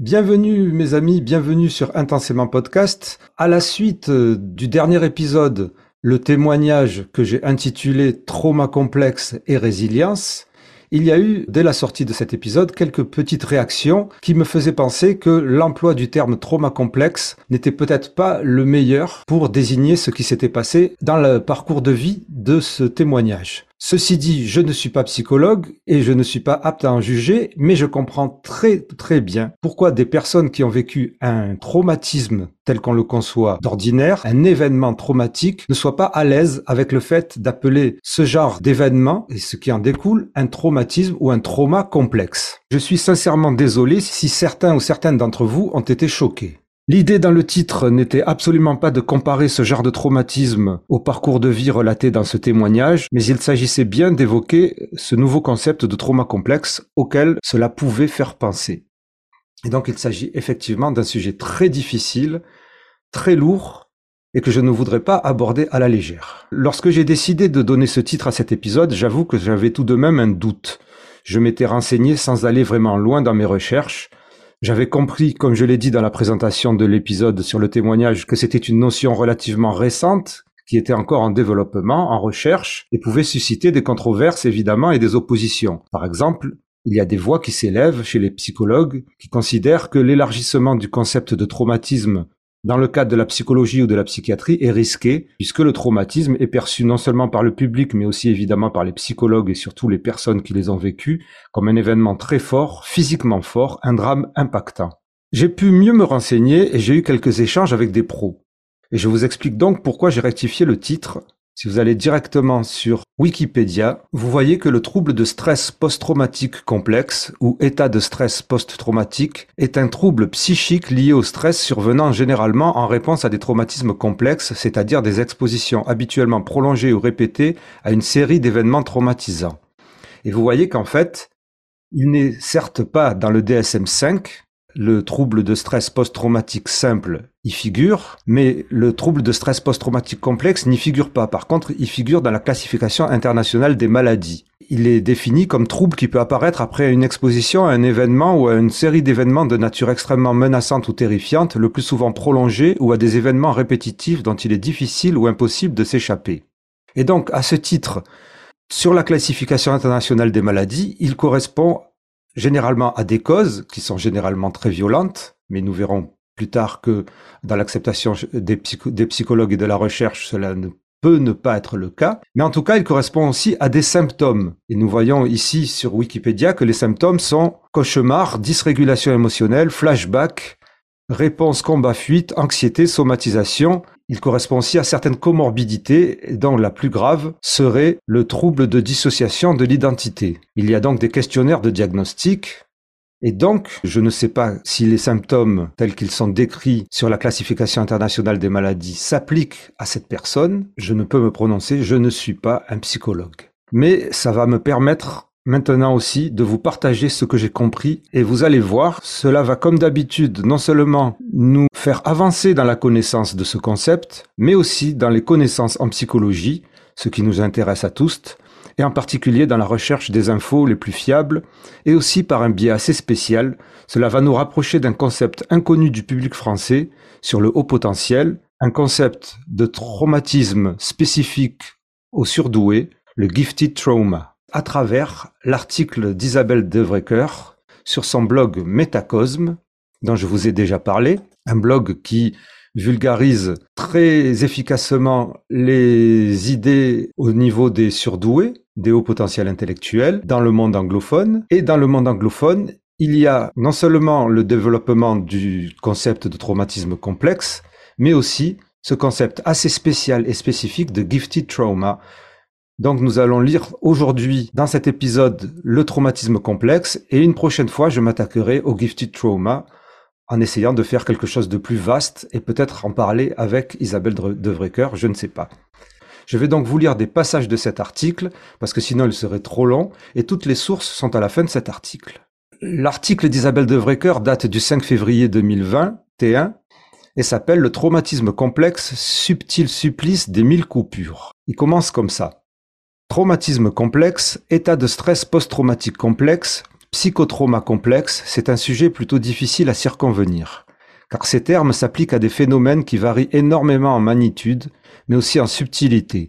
Bienvenue mes amis, bienvenue sur Intensément Podcast. À la suite euh, du dernier épisode, le témoignage que j'ai intitulé Trauma complexe et résilience, il y a eu, dès la sortie de cet épisode, quelques petites réactions qui me faisaient penser que l'emploi du terme trauma complexe n'était peut-être pas le meilleur pour désigner ce qui s'était passé dans le parcours de vie de ce témoignage. Ceci dit, je ne suis pas psychologue et je ne suis pas apte à en juger, mais je comprends très très bien pourquoi des personnes qui ont vécu un traumatisme tel qu'on le conçoit d'ordinaire, un événement traumatique, ne soient pas à l'aise avec le fait d'appeler ce genre d'événement et ce qui en découle un traumatisme ou un trauma complexe. Je suis sincèrement désolé si certains ou certaines d'entre vous ont été choqués. L'idée dans le titre n'était absolument pas de comparer ce genre de traumatisme au parcours de vie relaté dans ce témoignage, mais il s'agissait bien d'évoquer ce nouveau concept de trauma complexe auquel cela pouvait faire penser. Et donc il s'agit effectivement d'un sujet très difficile, très lourd, et que je ne voudrais pas aborder à la légère. Lorsque j'ai décidé de donner ce titre à cet épisode, j'avoue que j'avais tout de même un doute. Je m'étais renseigné sans aller vraiment loin dans mes recherches, j'avais compris, comme je l'ai dit dans la présentation de l'épisode sur le témoignage, que c'était une notion relativement récente, qui était encore en développement, en recherche, et pouvait susciter des controverses évidemment et des oppositions. Par exemple, il y a des voix qui s'élèvent chez les psychologues qui considèrent que l'élargissement du concept de traumatisme dans le cadre de la psychologie ou de la psychiatrie est risqué, puisque le traumatisme est perçu non seulement par le public, mais aussi évidemment par les psychologues et surtout les personnes qui les ont vécus, comme un événement très fort, physiquement fort, un drame impactant. J'ai pu mieux me renseigner et j'ai eu quelques échanges avec des pros. Et je vous explique donc pourquoi j'ai rectifié le titre si vous allez directement sur Wikipédia, vous voyez que le trouble de stress post-traumatique complexe ou état de stress post-traumatique est un trouble psychique lié au stress survenant généralement en réponse à des traumatismes complexes, c'est-à-dire des expositions habituellement prolongées ou répétées à une série d'événements traumatisants. Et vous voyez qu'en fait, il n'est certes pas dans le DSM-5, le trouble de stress post-traumatique simple y figure, mais le trouble de stress post-traumatique complexe n'y figure pas. Par contre, il figure dans la classification internationale des maladies. Il est défini comme trouble qui peut apparaître après une exposition à un événement ou à une série d'événements de nature extrêmement menaçante ou terrifiante, le plus souvent prolongée ou à des événements répétitifs dont il est difficile ou impossible de s'échapper. Et donc, à ce titre, sur la classification internationale des maladies, il correspond généralement à des causes qui sont généralement très violentes, mais nous verrons plus tard que dans l'acceptation des, psychologues et de la recherche, cela ne peut ne pas être le cas. Mais en tout cas, il correspond aussi à des symptômes. Et nous voyons ici sur Wikipédia que les symptômes sont cauchemar, dysrégulation émotionnelle, flashback, réponse combat-fuite, anxiété, somatisation, il correspond aussi à certaines comorbidités dont la plus grave serait le trouble de dissociation de l'identité. Il y a donc des questionnaires de diagnostic et donc, je ne sais pas si les symptômes tels qu'ils sont décrits sur la classification internationale des maladies s'appliquent à cette personne. Je ne peux me prononcer, je ne suis pas un psychologue. Mais ça va me permettre maintenant aussi de vous partager ce que j'ai compris et vous allez voir, cela va comme d'habitude non seulement nous faire avancer dans la connaissance de ce concept, mais aussi dans les connaissances en psychologie, ce qui nous intéresse à tous, et en particulier dans la recherche des infos les plus fiables, et aussi par un biais assez spécial, cela va nous rapprocher d'un concept inconnu du public français sur le haut potentiel, un concept de traumatisme spécifique aux surdoués, le gifted trauma à travers l'article d'Isabelle Devrecker sur son blog Métacosme, dont je vous ai déjà parlé, un blog qui vulgarise très efficacement les idées au niveau des surdoués, des hauts potentiels intellectuels dans le monde anglophone. Et dans le monde anglophone, il y a non seulement le développement du concept de traumatisme complexe, mais aussi ce concept assez spécial et spécifique de gifted trauma, donc nous allons lire aujourd'hui dans cet épisode le traumatisme complexe et une prochaine fois je m'attaquerai au gifted trauma en essayant de faire quelque chose de plus vaste et peut-être en parler avec Isabelle Devrecker, je ne sais pas. Je vais donc vous lire des passages de cet article parce que sinon il serait trop long et toutes les sources sont à la fin de cet article. L'article d'Isabelle Devrecker date du 5 février 2020, T1, et s'appelle Le traumatisme complexe, subtil supplice des mille coupures. Il commence comme ça. Traumatisme complexe, état de stress post-traumatique complexe, psychotrauma complexe, c'est un sujet plutôt difficile à circonvenir, car ces termes s'appliquent à des phénomènes qui varient énormément en magnitude, mais aussi en subtilité.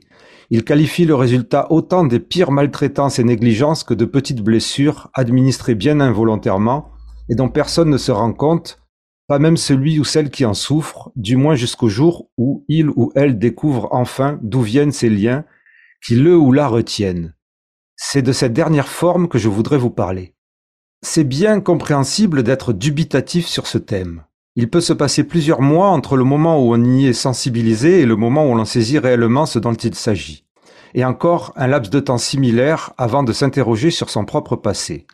Ils qualifient le résultat autant des pires maltraitances et négligences que de petites blessures administrées bien involontairement et dont personne ne se rend compte, pas même celui ou celle qui en souffre, du moins jusqu'au jour où il ou elle découvre enfin d'où viennent ces liens qui le ou la retiennent. C'est de cette dernière forme que je voudrais vous parler. C'est bien compréhensible d'être dubitatif sur ce thème. Il peut se passer plusieurs mois entre le moment où on y est sensibilisé et le moment où l'on saisit réellement ce dont il s'agit. Et encore un laps de temps similaire avant de s'interroger sur son propre passé.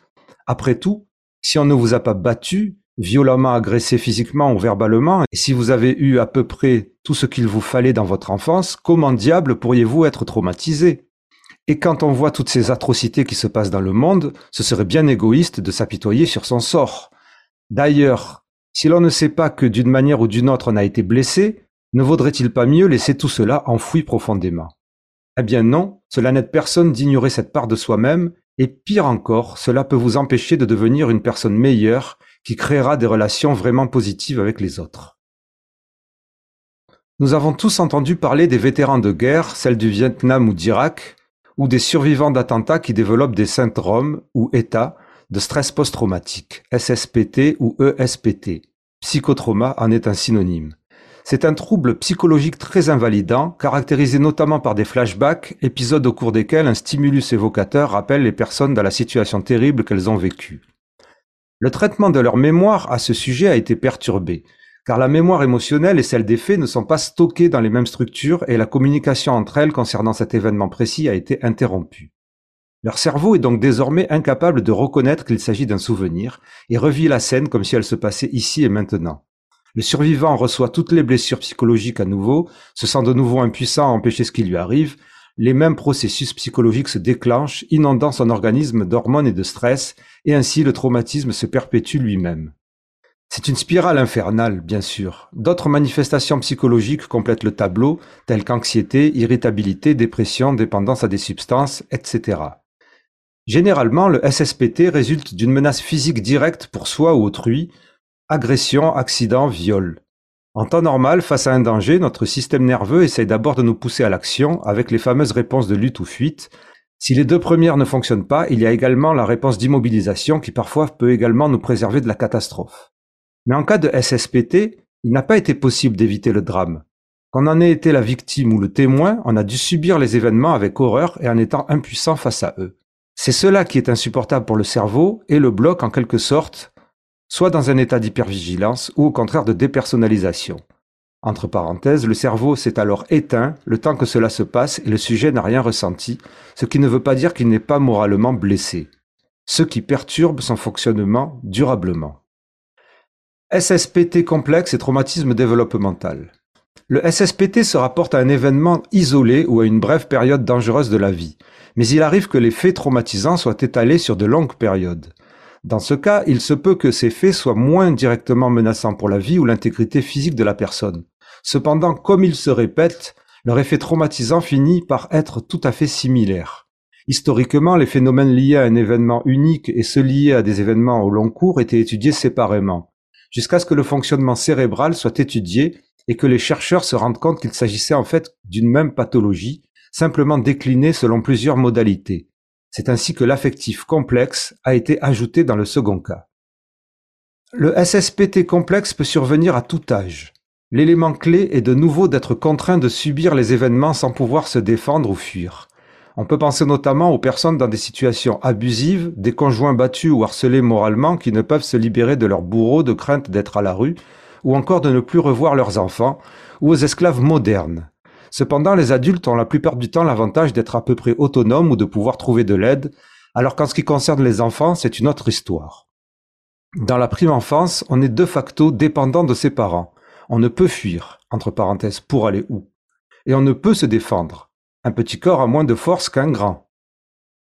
Après tout, si on ne vous a pas battu, violemment agressé physiquement ou verbalement, et si vous avez eu à peu près tout ce qu'il vous fallait dans votre enfance, comment diable pourriez-vous être traumatisé? Et quand on voit toutes ces atrocités qui se passent dans le monde, ce serait bien égoïste de s'apitoyer sur son sort. D'ailleurs, si l'on ne sait pas que d'une manière ou d'une autre on a été blessé, ne vaudrait-il pas mieux laisser tout cela enfoui profondément? Eh bien non, cela n'aide personne d'ignorer cette part de soi-même, et pire encore, cela peut vous empêcher de devenir une personne meilleure qui créera des relations vraiment positives avec les autres. Nous avons tous entendu parler des vétérans de guerre, celles du Vietnam ou d'Irak, ou des survivants d'attentats qui développent des syndromes ou états de stress post-traumatique, SSPT ou ESPT. Psychotrauma en est un synonyme. C'est un trouble psychologique très invalidant, caractérisé notamment par des flashbacks, épisodes au cours desquels un stimulus évocateur rappelle les personnes dans la situation terrible qu'elles ont vécue. Le traitement de leur mémoire à ce sujet a été perturbé car la mémoire émotionnelle et celle des faits ne sont pas stockées dans les mêmes structures et la communication entre elles concernant cet événement précis a été interrompue. Leur cerveau est donc désormais incapable de reconnaître qu'il s'agit d'un souvenir et revit la scène comme si elle se passait ici et maintenant. Le survivant reçoit toutes les blessures psychologiques à nouveau, se sent de nouveau impuissant à empêcher ce qui lui arrive, les mêmes processus psychologiques se déclenchent, inondant son organisme d'hormones et de stress, et ainsi le traumatisme se perpétue lui-même. C'est une spirale infernale, bien sûr. D'autres manifestations psychologiques complètent le tableau, telles qu'anxiété, irritabilité, dépression, dépendance à des substances, etc. Généralement, le SSPT résulte d'une menace physique directe pour soi ou autrui, agression, accident, viol. En temps normal, face à un danger, notre système nerveux essaye d'abord de nous pousser à l'action avec les fameuses réponses de lutte ou fuite. Si les deux premières ne fonctionnent pas, il y a également la réponse d'immobilisation qui parfois peut également nous préserver de la catastrophe. Mais en cas de SSPT, il n'a pas été possible d'éviter le drame. Qu'on en ait été la victime ou le témoin, on a dû subir les événements avec horreur et en étant impuissant face à eux. C'est cela qui est insupportable pour le cerveau et le bloque en quelque sorte, soit dans un état d'hypervigilance ou au contraire de dépersonnalisation. Entre parenthèses, le cerveau s'est alors éteint le temps que cela se passe et le sujet n'a rien ressenti, ce qui ne veut pas dire qu'il n'est pas moralement blessé. Ce qui perturbe son fonctionnement durablement. SSPT complexe et traumatisme développemental. Le SSPT se rapporte à un événement isolé ou à une brève période dangereuse de la vie, mais il arrive que les faits traumatisants soient étalés sur de longues périodes. Dans ce cas, il se peut que ces faits soient moins directement menaçants pour la vie ou l'intégrité physique de la personne. Cependant, comme ils se répètent, leur effet traumatisant finit par être tout à fait similaire. Historiquement, les phénomènes liés à un événement unique et ceux liés à des événements au long cours étaient étudiés séparément jusqu'à ce que le fonctionnement cérébral soit étudié et que les chercheurs se rendent compte qu'il s'agissait en fait d'une même pathologie, simplement déclinée selon plusieurs modalités. C'est ainsi que l'affectif complexe a été ajouté dans le second cas. Le SSPT complexe peut survenir à tout âge. L'élément clé est de nouveau d'être contraint de subir les événements sans pouvoir se défendre ou fuir. On peut penser notamment aux personnes dans des situations abusives, des conjoints battus ou harcelés moralement qui ne peuvent se libérer de leur bourreau de crainte d'être à la rue, ou encore de ne plus revoir leurs enfants, ou aux esclaves modernes. Cependant, les adultes ont la plupart du temps l'avantage d'être à peu près autonomes ou de pouvoir trouver de l'aide, alors qu'en ce qui concerne les enfants, c'est une autre histoire. Dans la prime enfance, on est de facto dépendant de ses parents. On ne peut fuir, entre parenthèses, pour aller où. Et on ne peut se défendre. Un petit corps a moins de force qu'un grand.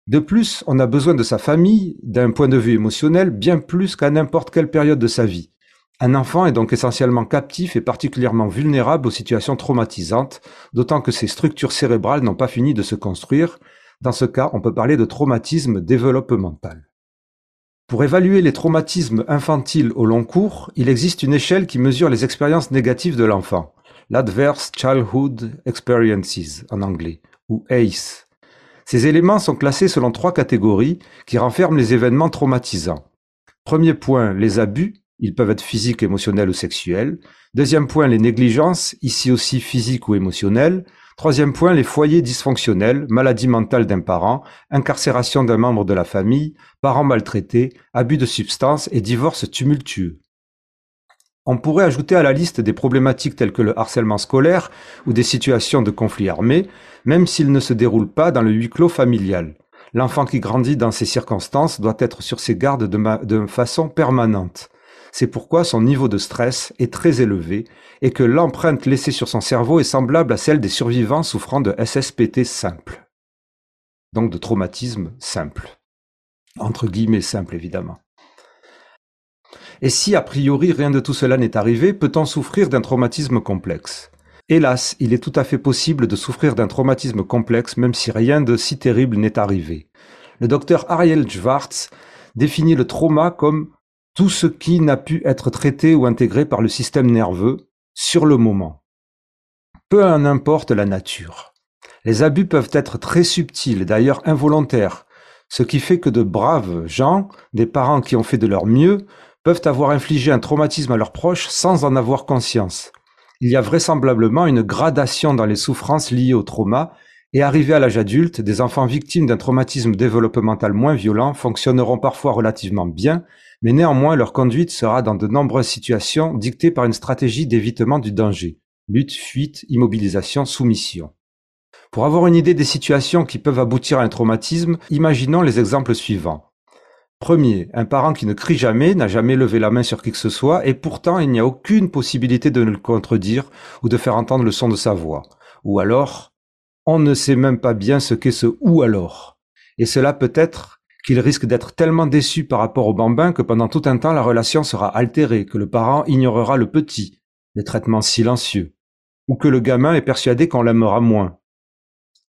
De plus, on a besoin de sa famille, d'un point de vue émotionnel, bien plus qu'à n'importe quelle période de sa vie. Un enfant est donc essentiellement captif et particulièrement vulnérable aux situations traumatisantes, d'autant que ses structures cérébrales n'ont pas fini de se construire. Dans ce cas, on peut parler de traumatisme développemental. Pour évaluer les traumatismes infantiles au long cours, il existe une échelle qui mesure les expériences négatives de l'enfant, l'Adverse Childhood Experiences en anglais, ou ACE. Ces éléments sont classés selon trois catégories qui renferment les événements traumatisants. Premier point, les abus, ils peuvent être physiques, émotionnels ou sexuels. Deuxième point, les négligences, ici aussi physiques ou émotionnelles. Troisième point, les foyers dysfonctionnels, maladie mentale d'un parent, incarcération d'un membre de la famille, parents maltraités, abus de substances et divorce tumultueux. On pourrait ajouter à la liste des problématiques telles que le harcèlement scolaire ou des situations de conflit armé, même s'ils ne se déroulent pas dans le huis clos familial. L'enfant qui grandit dans ces circonstances doit être sur ses gardes de, de façon permanente. C'est pourquoi son niveau de stress est très élevé et que l'empreinte laissée sur son cerveau est semblable à celle des survivants souffrant de SSPT simple. Donc de traumatisme simple. Entre guillemets simple évidemment. Et si a priori rien de tout cela n'est arrivé, peut-on souffrir d'un traumatisme complexe? Hélas, il est tout à fait possible de souffrir d'un traumatisme complexe même si rien de si terrible n'est arrivé. Le docteur Ariel Schwartz définit le trauma comme tout ce qui n'a pu être traité ou intégré par le système nerveux sur le moment. Peu en importe la nature. Les abus peuvent être très subtils, d'ailleurs involontaires, ce qui fait que de braves gens, des parents qui ont fait de leur mieux, peuvent avoir infligé un traumatisme à leurs proches sans en avoir conscience. Il y a vraisemblablement une gradation dans les souffrances liées au trauma, et arrivés à l'âge adulte, des enfants victimes d'un traumatisme développemental moins violent fonctionneront parfois relativement bien, mais néanmoins leur conduite sera dans de nombreuses situations dictée par une stratégie d'évitement du danger. Lutte, fuite, immobilisation, soumission. Pour avoir une idée des situations qui peuvent aboutir à un traumatisme, imaginons les exemples suivants. Premier, un parent qui ne crie jamais, n'a jamais levé la main sur qui que ce soit, et pourtant il n'y a aucune possibilité de le contredire ou de faire entendre le son de sa voix. Ou alors, on ne sait même pas bien ce qu'est ce ou alors. Et cela peut être qu'il risque d'être tellement déçu par rapport au bambin que pendant tout un temps la relation sera altérée, que le parent ignorera le petit, les traitements silencieux, ou que le gamin est persuadé qu'on l'aimera moins.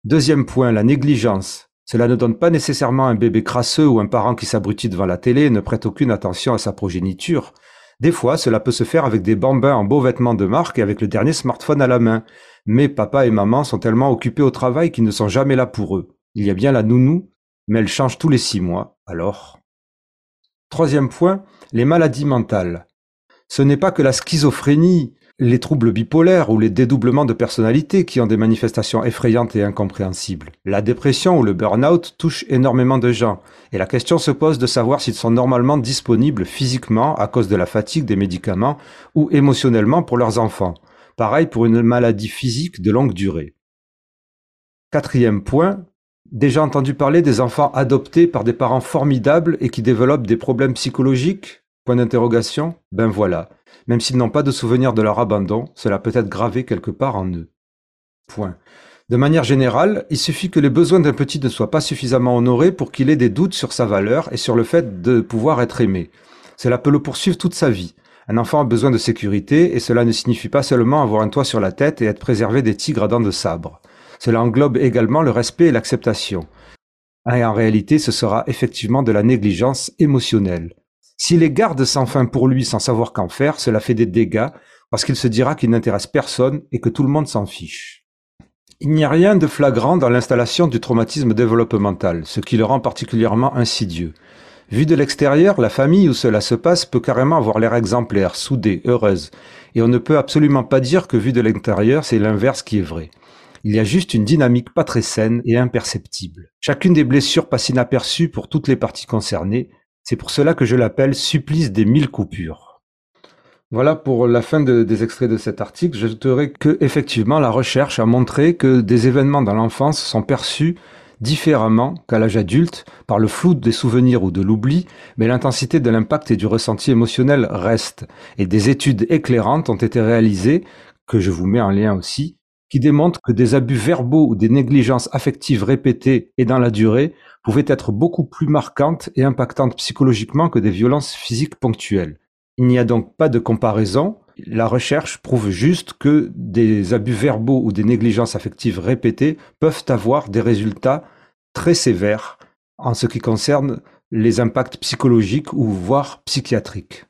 Deuxième point, la négligence. Cela ne donne pas nécessairement un bébé crasseux ou un parent qui s'abrutit devant la télé et ne prête aucune attention à sa progéniture. Des fois, cela peut se faire avec des bambins en beaux vêtements de marque et avec le dernier smartphone à la main. Mais papa et maman sont tellement occupés au travail qu'ils ne sont jamais là pour eux. Il y a bien la nounou mais elle change tous les six mois, alors. Troisième point, les maladies mentales. Ce n'est pas que la schizophrénie, les troubles bipolaires ou les dédoublements de personnalité qui ont des manifestations effrayantes et incompréhensibles. La dépression ou le burn-out touchent énormément de gens, et la question se pose de savoir s'ils sont normalement disponibles physiquement à cause de la fatigue des médicaments ou émotionnellement pour leurs enfants. Pareil pour une maladie physique de longue durée. Quatrième point, Déjà entendu parler des enfants adoptés par des parents formidables et qui développent des problèmes psychologiques? Point d'interrogation Ben voilà. Même s'ils n'ont pas de souvenir de leur abandon, cela peut être gravé quelque part en eux. Point. De manière générale, il suffit que les besoins d'un petit ne soient pas suffisamment honorés pour qu'il ait des doutes sur sa valeur et sur le fait de pouvoir être aimé. Cela peut le poursuivre toute sa vie. Un enfant a besoin de sécurité et cela ne signifie pas seulement avoir un toit sur la tête et être préservé des tigres à dents de sabre. Cela englobe également le respect et l'acceptation. Et en réalité, ce sera effectivement de la négligence émotionnelle. S'il les garde sans fin pour lui sans savoir qu'en faire, cela fait des dégâts parce qu'il se dira qu'il n'intéresse personne et que tout le monde s'en fiche. Il n'y a rien de flagrant dans l'installation du traumatisme développemental, ce qui le rend particulièrement insidieux. Vu de l'extérieur, la famille où cela se passe peut carrément avoir l'air exemplaire, soudée, heureuse, et on ne peut absolument pas dire que vu de l'intérieur, c'est l'inverse qui est vrai. Il y a juste une dynamique pas très saine et imperceptible. Chacune des blessures passe inaperçue pour toutes les parties concernées. C'est pour cela que je l'appelle supplice des mille coupures. Voilà pour la fin des extraits de cet article. J'ajouterai que, effectivement, la recherche a montré que des événements dans l'enfance sont perçus différemment qu'à l'âge adulte par le flou des souvenirs ou de l'oubli, mais l'intensité de l'impact et du ressenti émotionnel reste. Et des études éclairantes ont été réalisées, que je vous mets en lien aussi, qui démontre que des abus verbaux ou des négligences affectives répétées et dans la durée pouvaient être beaucoup plus marquantes et impactantes psychologiquement que des violences physiques ponctuelles. Il n'y a donc pas de comparaison. La recherche prouve juste que des abus verbaux ou des négligences affectives répétées peuvent avoir des résultats très sévères en ce qui concerne les impacts psychologiques ou voire psychiatriques.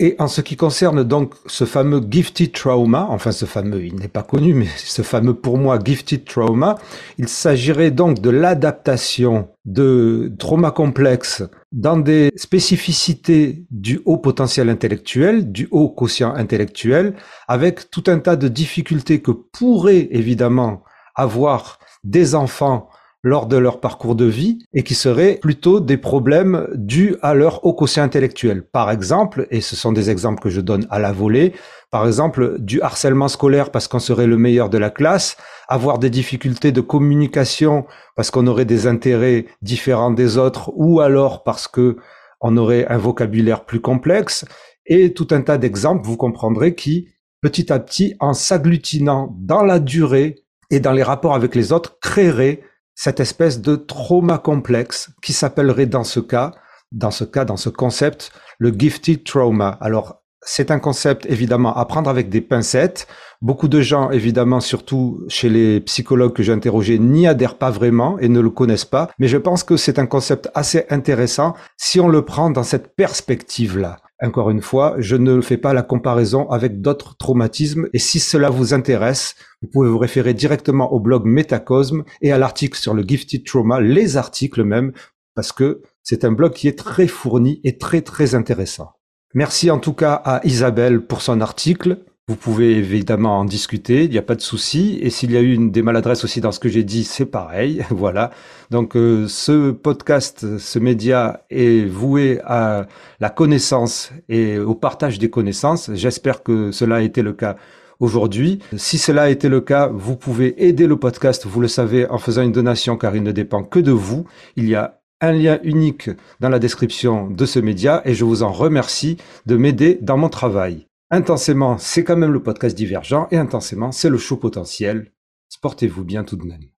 Et en ce qui concerne donc ce fameux gifted trauma, enfin ce fameux, il n'est pas connu, mais ce fameux pour moi gifted trauma, il s'agirait donc de l'adaptation de traumas complexes dans des spécificités du haut potentiel intellectuel, du haut quotient intellectuel, avec tout un tas de difficultés que pourraient évidemment avoir des enfants lors de leur parcours de vie et qui seraient plutôt des problèmes dus à leur haut quotient intellectuel. Par exemple, et ce sont des exemples que je donne à la volée, par exemple du harcèlement scolaire parce qu'on serait le meilleur de la classe, avoir des difficultés de communication parce qu'on aurait des intérêts différents des autres ou alors parce que on aurait un vocabulaire plus complexe et tout un tas d'exemples, vous comprendrez, qui petit à petit, en s'agglutinant dans la durée et dans les rapports avec les autres, créeraient cette espèce de trauma complexe qui s'appellerait dans ce cas, dans ce cas, dans ce concept, le gifted trauma. Alors, c'est un concept évidemment à prendre avec des pincettes. Beaucoup de gens, évidemment, surtout chez les psychologues que j'ai interrogés, n'y adhèrent pas vraiment et ne le connaissent pas. Mais je pense que c'est un concept assez intéressant si on le prend dans cette perspective-là. Encore une fois, je ne fais pas la comparaison avec d'autres traumatismes et si cela vous intéresse, vous pouvez vous référer directement au blog Metacosm et à l'article sur le Gifted Trauma, les articles même, parce que c'est un blog qui est très fourni et très très intéressant. Merci en tout cas à Isabelle pour son article. Vous pouvez évidemment en discuter, il n'y a pas de souci. Et s'il y a eu une, des maladresses aussi dans ce que j'ai dit, c'est pareil. voilà. Donc euh, ce podcast, ce média est voué à la connaissance et au partage des connaissances. J'espère que cela a été le cas aujourd'hui. Si cela a été le cas, vous pouvez aider le podcast, vous le savez, en faisant une donation car il ne dépend que de vous. Il y a un lien unique dans la description de ce média et je vous en remercie de m'aider dans mon travail. Intensément, c'est quand même le podcast divergent et intensément, c'est le show potentiel. Sportez-vous bien tout de même.